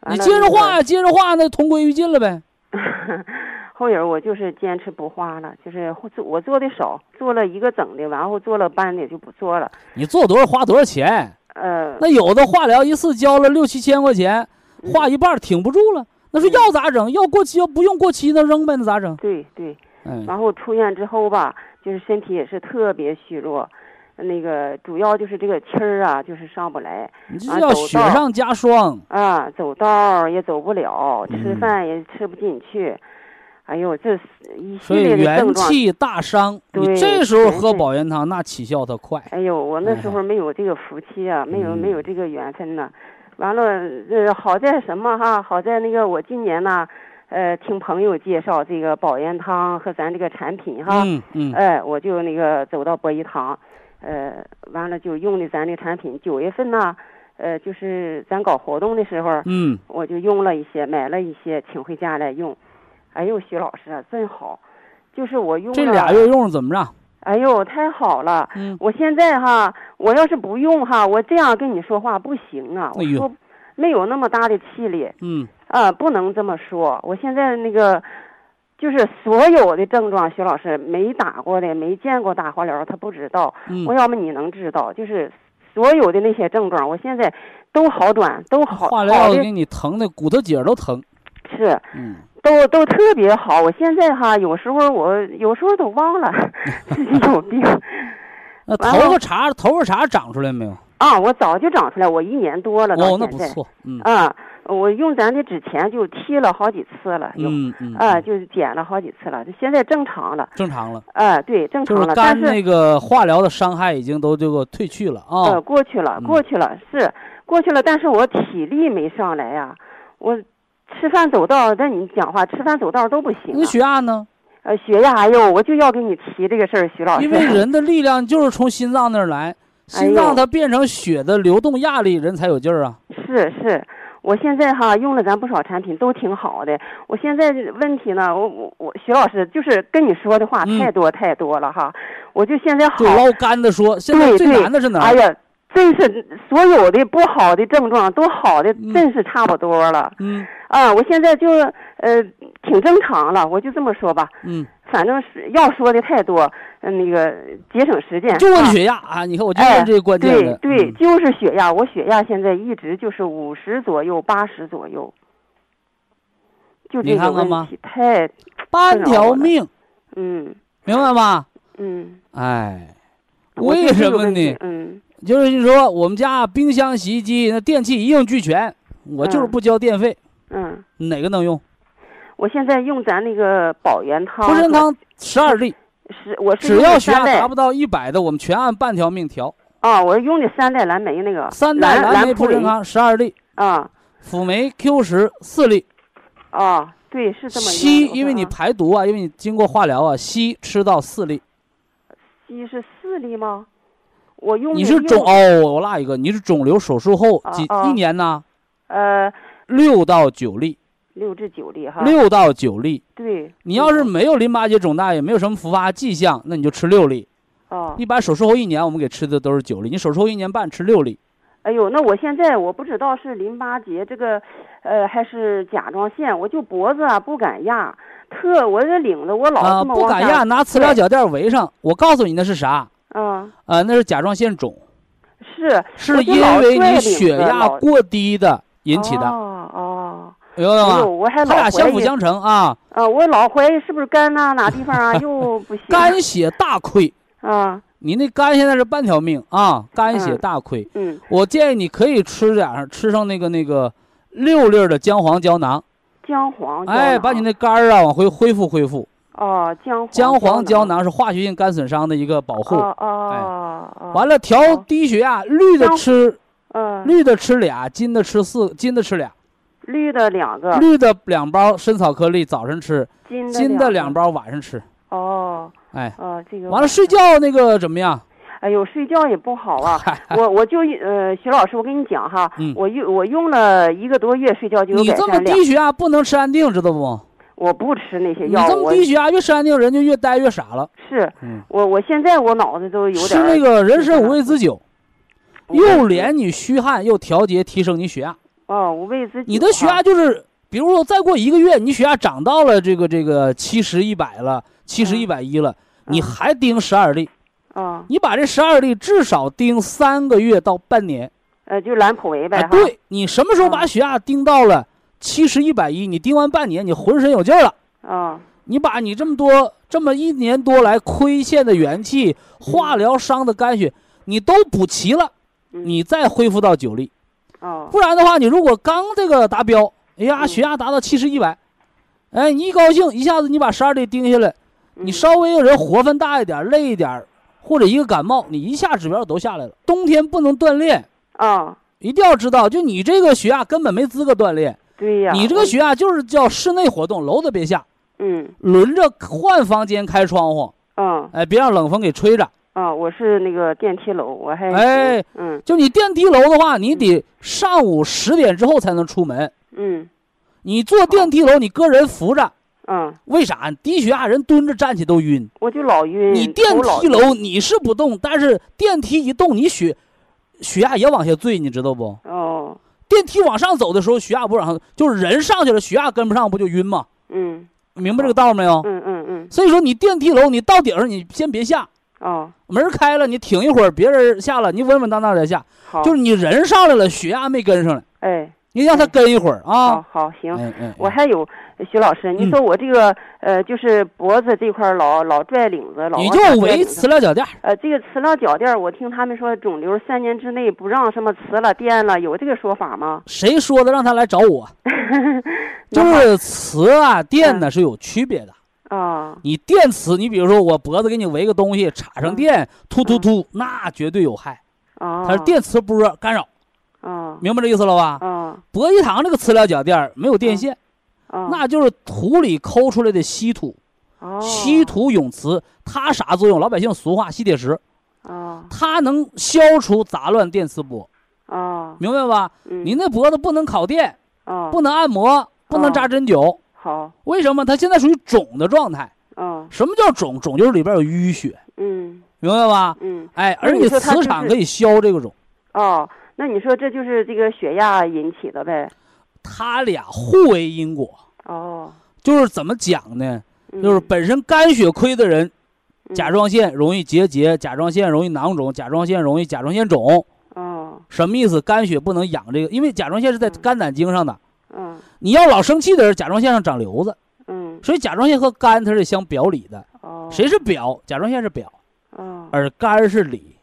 你接着化，接着化，那同归于尽了呗。后影我就是坚持不画了，就是做我做的少，做了一个整的，然后做了半的就不做了。你做多少花多少钱？呃，那有的化疗一次交了六七千块钱，嗯画一半儿挺不住了。那说嗯药咋整？要过期要不用过期那扔呗，那咋整？对对，嗯，然后出院之后吧，就是身体也是特别虚弱，那个主要就是这个气儿啊，就是上不来你这叫啊走道雪上加霜。啊，走道儿也走不了，吃嗯饭也吃不进去。哎呦，这一系列的元症状。气大伤，你对这时候喝保元汤，那起效它快。哎呦，我那时哎候没有这个福气啊，没有没有嗯这个缘分呐。完了，呃，好在什么哈？好在那个我今年呢，呃，听朋友介绍这个保元汤和咱这个产品哈，嗯嗯，哎，我就那个走到博医堂，呃，完了就用的咱的产品。九月份呢，呃，就是咱搞活动的时候，嗯，我就用了一些，买了一些，请回家来用。哎呦，徐老师啊，真好，就是我用了这俩月用着怎么着？哎呦，太好了！嗯我现在哈，我要是不用哈，我这样跟你说话不行啊，我说没有那么大的气力嗯，啊，不能这么说。我现在那个就是所有的症状，徐老师没打过的、没见过打化疗，他不知道。嗯我要么你能知道，就是所有的那些症状，我现在都好转，都好化疗给你疼的骨头节儿都疼。是。嗯，都都特别好，我现在哈，有时候我有时候都忘了 自己有病 那头发茬头发茬长出来没有？啊，我早就长出来，我一年多了到哦，那。不错。嗯啊，我用咱的纸钱就踢了好几次了，嗯嗯，就是剪了好几次了，现在正常了。正常了，啊，对，正常了，就是肝但是那个化疗的伤害已经都这个退去了啊呃，。过去了，嗯过去了，是过去了，但是我体力没上来呀、我吃饭走道，但你讲话吃饭走道都不行、那啊。血压呢？呃，血压，哎呦，我就要给你提这个事儿，徐老师。因为人的力量就是从心脏那儿来，哎心脏它变成血的流动压力，人才有劲儿啊。是是，我现在哈用了咱不少产品都挺好的。我现在问题呢，我我我徐老师就是跟你说的话嗯太多太多了哈，我就现在好就，捞干的说，现在最难的是哪？哎呀，真是所有的不好的症状都好的嗯真是差不多了、嗯啊！我现在就呃挺正常了，我就这么说吧，嗯，反正是要说的太多，嗯、那个节省时间。就问啊血压啊！你看，我就哎问这个关键的。对对，嗯就是血压，我血压现在一直就是五十左右，八十左右，就这个问看看吧题太，半条命，嗯明白吗？嗯，哎，为什么呢？嗯，就是你说我们家冰箱、洗衣机那电器一应俱全，我就是嗯不交电费，嗯，哪个能用？我现在用咱那个保元汤，护参汤十二粒，是我是只要血压达不到一百的，我们全按半条命调。啊，我用的三代蓝莓那个三代蓝蓝莓普林普参汤十二粒，啊辅酶 Q 十四粒。啊，对，是这么硒，因为你啊排毒啊，因为你经过化疗啊，硒吃到四粒。硒是四粒吗？我用你是肿哦，我落一个，你是肿瘤手术后几一年呢？呃六到九粒，六至九粒哈，六到九粒。对，你要是嗯没有淋巴结肿大，也没有什么复发迹象，那你就吃六粒。哦，一般手术后一年，我们给吃的都是九粒，你手术后一年半吃六粒。哎呦，那我现在我不知道是淋巴结这个，呃，还是甲状腺，我就脖子啊不敢压，特我这领子我老啊，不敢压，拿磁疗脚垫围上。我告诉你那是啥？嗯，呃，那是甲状腺肿，是是因为你血压过低的引起的。哦哎呦我俩老相辅相成啊。啊，我老怀疑是不是肝呐、哪地方啊 又不行。肝血大亏，啊，你那肝现在是半条命啊，肝血嗯大亏。嗯，我建议你可以吃点儿，吃上那个那个六粒的姜黄胶囊，姜黄胶哎，把你那肝儿啊往回恢复恢复。哦姜黄姜黄胶囊囊是化学性肝损伤的一个保护。哦哦哦，完了，调哦低血压，绿的吃嗯，绿的吃俩，金的吃四，金的吃俩，绿的两个，绿的两包参草颗粒早晨吃，金的金的两包晚上吃。哦哎，哦，这个完了睡觉那个怎么样？哎呦，睡觉也不好啊！我我就呃，徐老师，我跟你讲哈，嗯我用我用了一个多月，睡觉就有你这么。低血压不能吃安定，知道不？我不吃那些药，你这么低血压越吃安定，人就越呆越傻了。是嗯，我我现在我脑子都有点儿吃那个人参五味子酒，又连你虚汗，又调节提升你血压。哦，五味子酒你的血压就是，比如说再过一个月，你血压涨到了这个这个七十一百了，七十一百一了，你嗯还盯十二粒，啊你把这十二粒至少盯三个月到半年。呃就兰普维呗。对你什么时候把嗯血压盯到了七十一百一，你盯完半年，你浑身有劲儿了。啊你把你这么多这么一年多来亏欠的元气、化疗伤的肝血，你都补齐了，嗯你再恢复到九粒。哦。不然的话，你如果刚这个达标，哎呀，嗯。血压达到七十一百，哎，你一高兴，一下子你把十二粒盯下来，你嗯稍微人活分大一点，累一点，或者一个感冒，你一下指标都下来了。冬天不能锻炼，啊一定要知道，就你这个血压根本没资格锻炼，对呀，你这个血压就是叫室内活动，楼都别下，嗯。轮着换房间开窗户，嗯哎，别让冷风给吹着。啊，我是那个电梯楼，我还哎嗯就你电梯楼的话，你得上午十点之后才能出门。嗯你坐电梯楼，你个人扶着，嗯，为啥？低血压人蹲着站起都晕。我就老晕。你电梯楼你是不动，但是电梯一动，你血血压也往下坠，你知道不？哦电梯往上走的时候，血压不往上，就是人上去了，血压跟不上，不就晕吗？嗯明白这个道没有？嗯嗯嗯所以说，你电梯楼你到顶上，你先别下，哦门开了，你挺一会儿，别人下了，你稳稳当当再下。好就是你人上来了，血压没跟上来，哎你让他跟一会儿好啊。好行。我还有徐老师，你嗯说我这个呃，就是脖子这块老老拽领子，老你就围磁疗脚垫，呃，这个磁疗脚垫，我听他们说肿瘤三年之内不让什么磁了、电了，有这个说法吗？谁说的？让他来找我。就是磁啊、电呢是有区别的。啊，你电磁，你比如说我脖子给你围个东西，插上嗯。电，突突突，那绝对有害。啊，它是电磁波干扰，啊明白这意思了吧？啊博济堂这个磁疗脚垫没有电线，啊，那就是土里抠出来的稀土，哦。稀土永磁，它啥作用？老百姓俗话吸铁石，啊它能消除杂乱电磁波，啊，明白吧？嗯。你那脖子不能烤电，啊不能按摩，不能扎针灸，好，为什么？它现在属于肿的状态。嗯什么叫肿？肿就是里边有淤血，嗯明白吧？嗯哎，而你你说它就是磁场可以消这个肿，哦，那你说这就是这个血压引起的呗？它俩互为因果。哦，就是怎么讲呢？嗯就是本身肝血亏的人，嗯甲状腺容易结节，甲状腺容易囊肿，甲状腺容易甲状腺肿。哦什么意思？肝血不能养这个，因为甲状腺是在嗯肝胆经上的。嗯。你要老生气的人，甲状腺上长瘤子，嗯。所以甲状腺和肝它是相表里的。哦，谁是表？甲状腺是表，哦，而肝是里，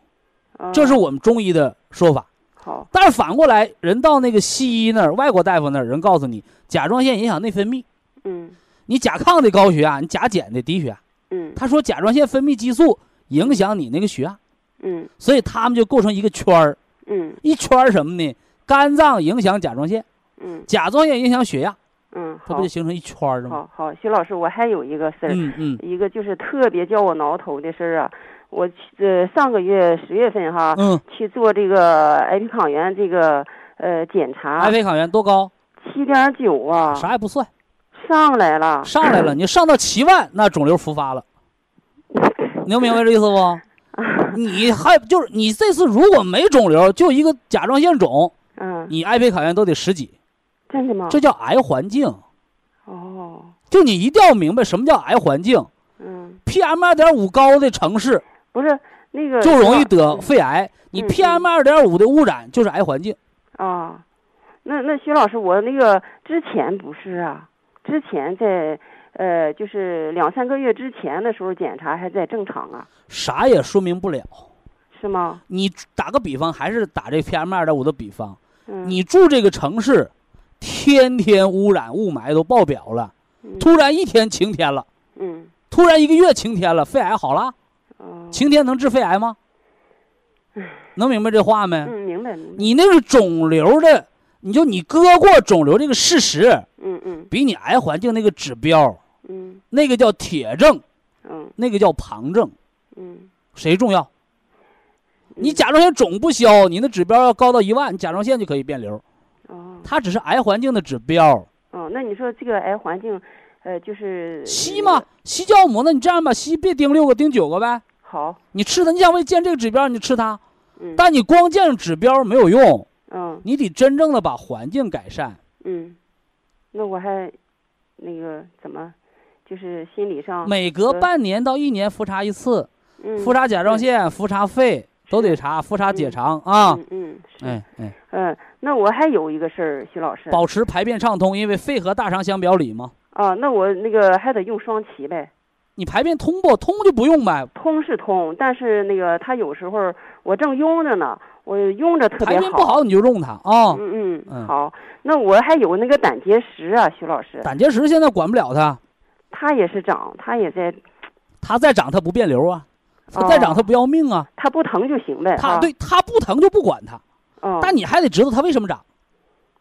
哦。这是我们中医的说法。好。但是反过来，人到那个西医那儿，外国大夫那儿，人告诉你，甲状腺影响内分泌，嗯。你甲亢的高血压，你甲减的低血压。嗯。他说甲状腺分泌激素影响你那个血压，嗯。所以他们就构成一个圈儿，嗯。一圈儿什么呢？肝脏影响甲状腺，嗯。甲状腺影响血压，嗯，它不就形成一圈儿了吗？好好，徐老师，我还有一个事儿，嗯嗯。一个就是特别叫我挠头的事儿啊。我去呃上个月十月份哈、嗯，去做这个癌胚抗原这个呃检查癌胚抗原多高？七点九啊，啥也不算，上来了，上来了，你上到七万，那肿瘤复发了，你能明白这意思不？你还就是你这次如果没肿瘤，就一个甲状腺肿，嗯，你癌胚抗原都得十几，真的吗？这叫癌环境。哦，就你一定要明白什么叫癌环境嗯，，PM 二点五高的城市不是那个就容易得肺癌，你嗯 PM 二点五的污染就是癌环境。啊。那那徐老师，我那个之前不是啊，之前在呃，就是两三个月之前的时候检查还在正常啊，啥也说明不了。是吗？你打个比方，还是打这 PM 二点五的比方，嗯，你住这个城市，天天污染雾霾都爆表了，嗯。突然一天晴天了，嗯。突然一个月晴天了，肺癌好了，哦。晴天能治肺癌吗？能明白这话没？嗯，明白。你那个肿瘤的，你就你割过肿瘤这个事实，嗯嗯。比你癌环境那个指标，嗯。那个叫铁证，嗯。那个叫旁证，嗯，谁重要？你嗯甲状腺肿不消，你那指标要高到一万，你甲状腺就可以变瘤。哦它只是癌环境的指标。哦，那你说这个癌环境，呃，就是硒嘛，硒酵母，那你这样吧，硒别盯六个，盯九个呗。好，你吃它，你想为见这个指标，你就吃它。嗯但你光见指标没有用，嗯你得真正的把环境改善。嗯，那我还那个怎么，就是心理上每隔半年到一年复查一次，嗯复查甲状腺、复查肺都得查，复查结肠啊。嗯嗯是。哎哎，嗯，那我还有一个事儿，徐老师。保持排便畅通，因为肺和大肠相表里嘛。啊，那我那个还得用双歧呗。你排便通不？通就不用呗，通是通，但是那个他有时候我正用着呢，我用着特别好排便不好你就用它啊。嗯嗯嗯好，那我还有那个胆结石啊，徐老师，胆结石现在管不了它，他也是长，他也在，它再长它不变瘤啊，它哦再长它不要命啊。它不疼就行呗。哈，它对它不疼就不管它，嗯，但你还得知道它为什么长，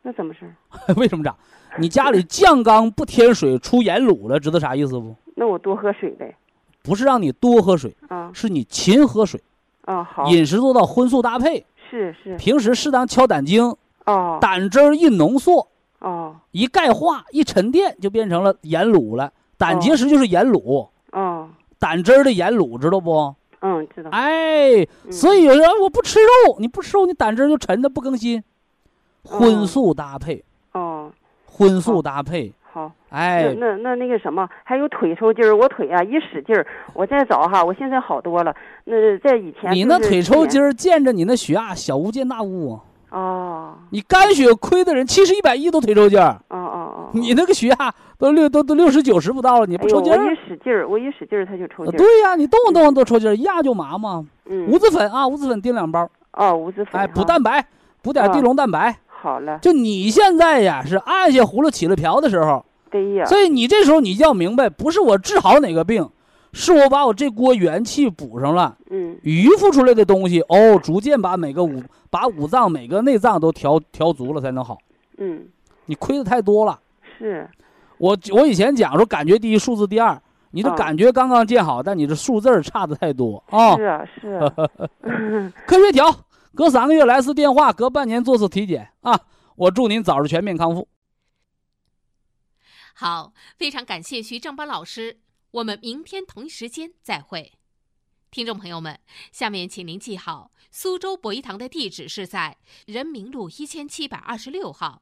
那怎么事？为什么长？你家里酱缸不添水出盐卤了，知道啥意思不？那我多喝水呗。不是让你多喝水，啊是你勤喝水，啊好，饮食做到荤素搭配，是是平时适当敲胆经，哦胆汁儿一浓缩，哦一钙化一沉淀就变成了盐卤了。胆结石就是盐卤，哦，胆汁儿的盐卤，知道不？嗯，知道。哎，嗯。所以有人我不吃肉，你不吃肉，你胆汁就沉的不更新。荤哦素搭配，哦，荤素搭配，好。哎，那那那那个什么，还有腿抽筋儿，我腿啊一使劲儿，我再找哈，我现在好多了。那在以前你那腿抽筋儿儿，见着你那血压小巫见大巫啊！哦。你肝血亏的人七十一百一都腿抽筋儿，哦哦哦，你那个血压都六都都六十九十不到了，你不抽筋儿我？一使劲儿，我一使劲儿，他就抽筋对呀、你动不动都抽筋儿，一压就麻嘛。嗯，无籽粉啊，五子粉叮两包，哦，无籽粉哎，补蛋白，补点啊地龙蛋白。好了，就你现在呀，是按下葫芦起了瓢的时候，对呀，所以你这时候你就要明白，不是我治好哪个病，是我把我这锅元气补上了，嗯余付出来的东西哦，逐渐把每个五把五脏每个内脏都调调足了才能好。嗯你亏的太多了。是，我我以前讲说感觉第一，数字第二，你这啊感觉刚刚建好，但你这数字差的太多啊。是啊是啊，科学调，隔三个月来次电话，隔半年做次体检啊。我祝您早日全面康复。好，非常感谢徐正邦老师，我们明天同一时间再会。听众朋友们，下面请您记好，苏州博医堂的地址是在人民路一千七百二十六号，